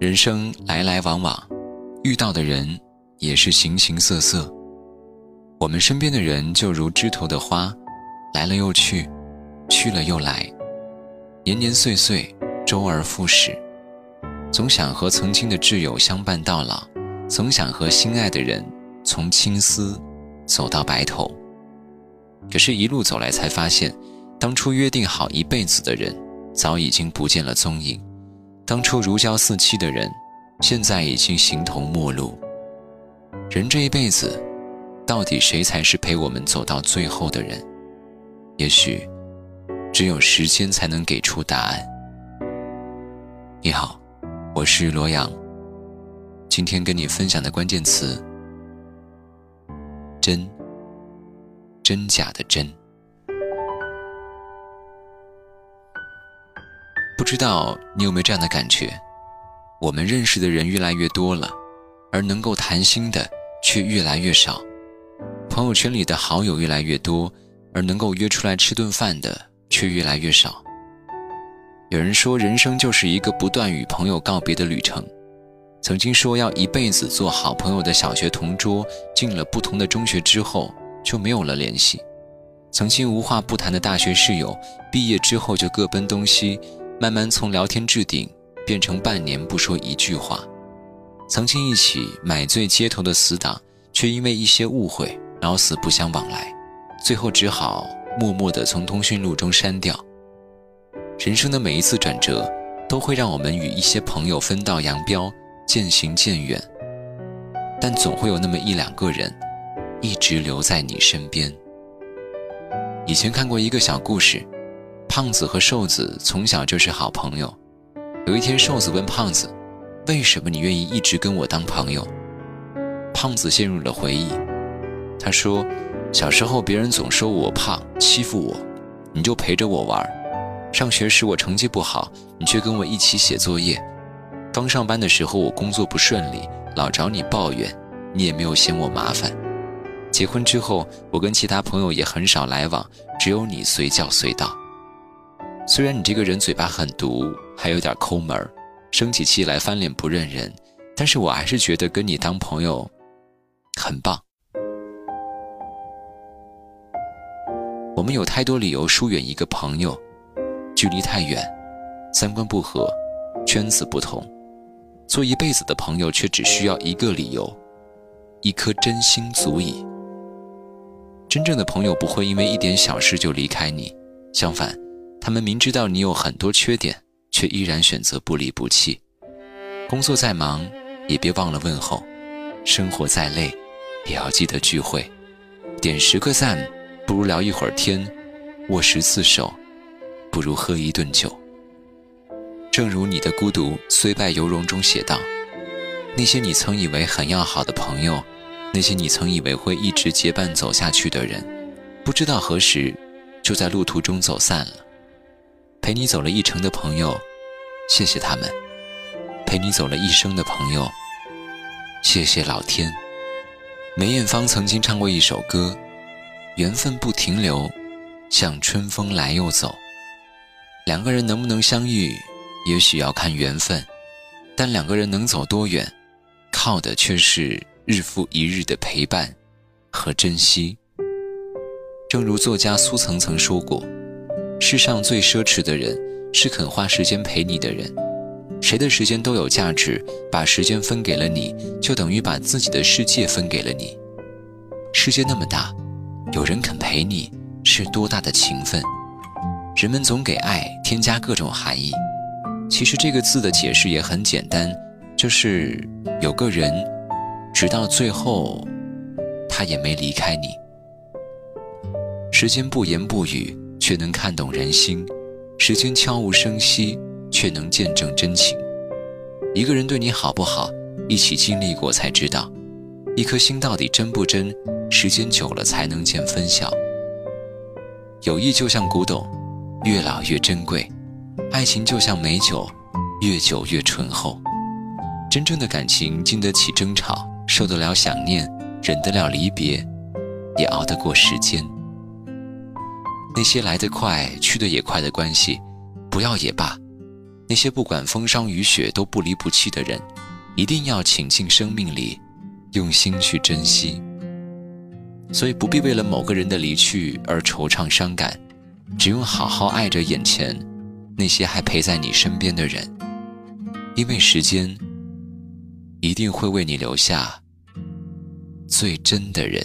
人生来来往往，遇到的人也是形形色色。我们身边的人就如枝头的花，来了又去，去了又来，年年岁岁，周而复始。总想和曾经的挚友相伴到老，总想和心爱的人从青丝走到白头。可是，一路走来才发现，当初约定好一辈子的人，早已经不见了踪影。当初如胶似漆的人，现在已经形同陌路。人这一辈子，到底谁才是陪我们走到最后的人？也许，只有时间才能给出答案。你好，我是罗阳。今天跟你分享的关键词：真，真假的真。不知道你有没有这样的感觉？我们认识的人越来越多了，而能够谈心的却越来越少。朋友圈里的好友越来越多，而能够约出来吃顿饭的却越来越少。有人说，人生就是一个不断与朋友告别的旅程。曾经说要一辈子做好朋友的小学同桌，进了不同的中学之后就没有了联系。曾经无话不谈的大学室友，毕业之后就各奔东西。慢慢从聊天置顶变成半年不说一句话，曾经一起买醉街头的死党，却因为一些误会老死不相往来，最后只好默默地从通讯录中删掉。人生的每一次转折，都会让我们与一些朋友分道扬镳，渐行渐远。但总会有那么一两个人，一直留在你身边。以前看过一个小故事。胖子和瘦子从小就是好朋友。有一天，瘦子问胖子：“为什么你愿意一直跟我当朋友？”胖子陷入了回忆。他说：“小时候别人总说我胖，欺负我，你就陪着我玩。上学时我成绩不好，你却跟我一起写作业。刚上班的时候我工作不顺利，老找你抱怨，你也没有嫌我麻烦。结婚之后，我跟其他朋友也很少来往，只有你随叫随到。”虽然你这个人嘴巴很毒，还有点抠门，生起气来翻脸不认人，但是我还是觉得跟你当朋友很棒。我们有太多理由疏远一个朋友，距离太远，三观不合，圈子不同，做一辈子的朋友却只需要一个理由，一颗真心足矣。真正的朋友不会因为一点小事就离开你，相反。他们明知道你有很多缺点，却依然选择不离不弃。工作再忙，也别忘了问候；生活再累，也要记得聚会。点十个赞，不如聊一会儿天；握十次手，不如喝一顿酒。正如你的孤独虽败犹荣中写道：“那些你曾以为很要好的朋友，那些你曾以为会一直结伴走下去的人，不知道何时，就在路途中走散了。”陪你走了一程的朋友，谢谢他们；陪你走了一生的朋友，谢谢老天。梅艳芳曾经唱过一首歌：“缘分不停留，像春风来又走。”两个人能不能相遇，也许要看缘分；但两个人能走多远，靠的却是日复一日的陪伴和珍惜。正如作家苏曾曾说过。世上最奢侈的人，是肯花时间陪你的人。谁的时间都有价值，把时间分给了你，就等于把自己的世界分给了你。世界那么大，有人肯陪你，是多大的情分？人们总给爱添加各种含义，其实这个字的解释也很简单，就是有个人，直到最后，他也没离开你。时间不言不语。却能看懂人心，时间悄无声息，却能见证真情。一个人对你好不好，一起经历过才知道。一颗心到底真不真，时间久了才能见分晓。友谊就像古董，越老越珍贵；爱情就像美酒，越久越醇厚。真正的感情经得起争吵，受得了想念，忍得了离别，也熬得过时间。那些来得快去得也快的关系，不要也罢，那些不管风霜雨雪都不离不弃的人，一定要请进生命里，用心去珍惜。所以不必为了某个人的离去而惆怅伤感，只用好好爱着眼前那些还陪在你身边的人，因为时间一定会为你留下最真的人。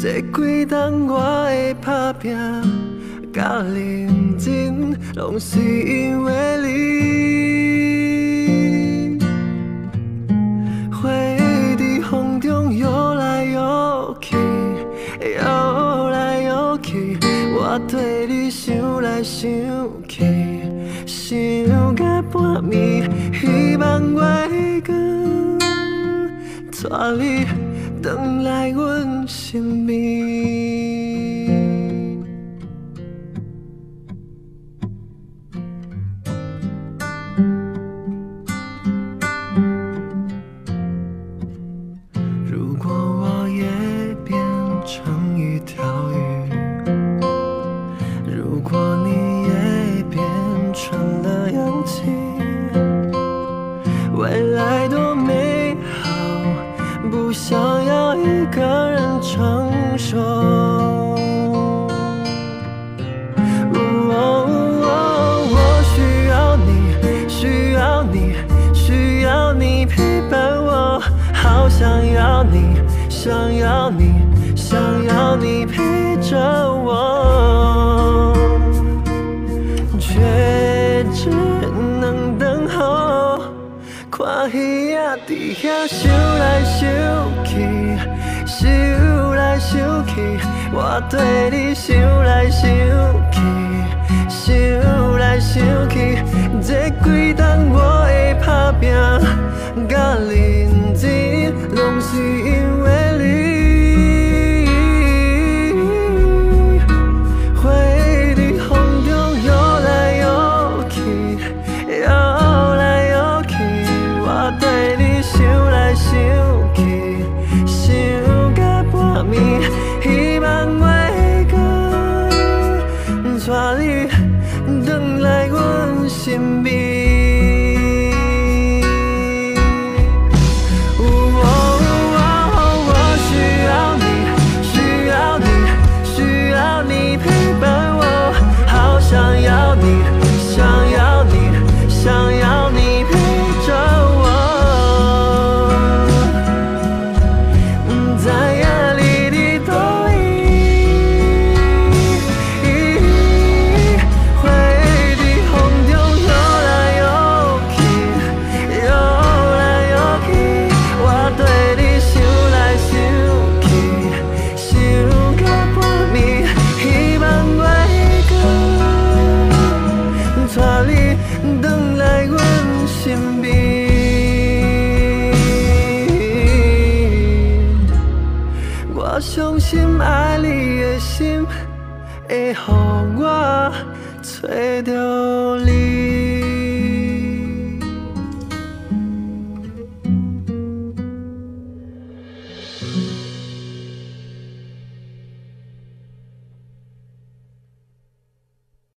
这几冬我的打拼甲认真拢是因为你花在风中摇来摇去摇来摇去我对你想来想去想甲半暝希望月光带你等来问姓名。如果我也变成一条鱼，如果你也变成了氧气，未来多美好，不想要。个人承受。wooh 我需要你需要你需要你陪伴我好想要你想要你想要你陪着我。却只能等候看鱼仔在那游来想去。我对你想来想去，想来想去，这几冬我的打拼，甲认真，拢是因会予我找到你。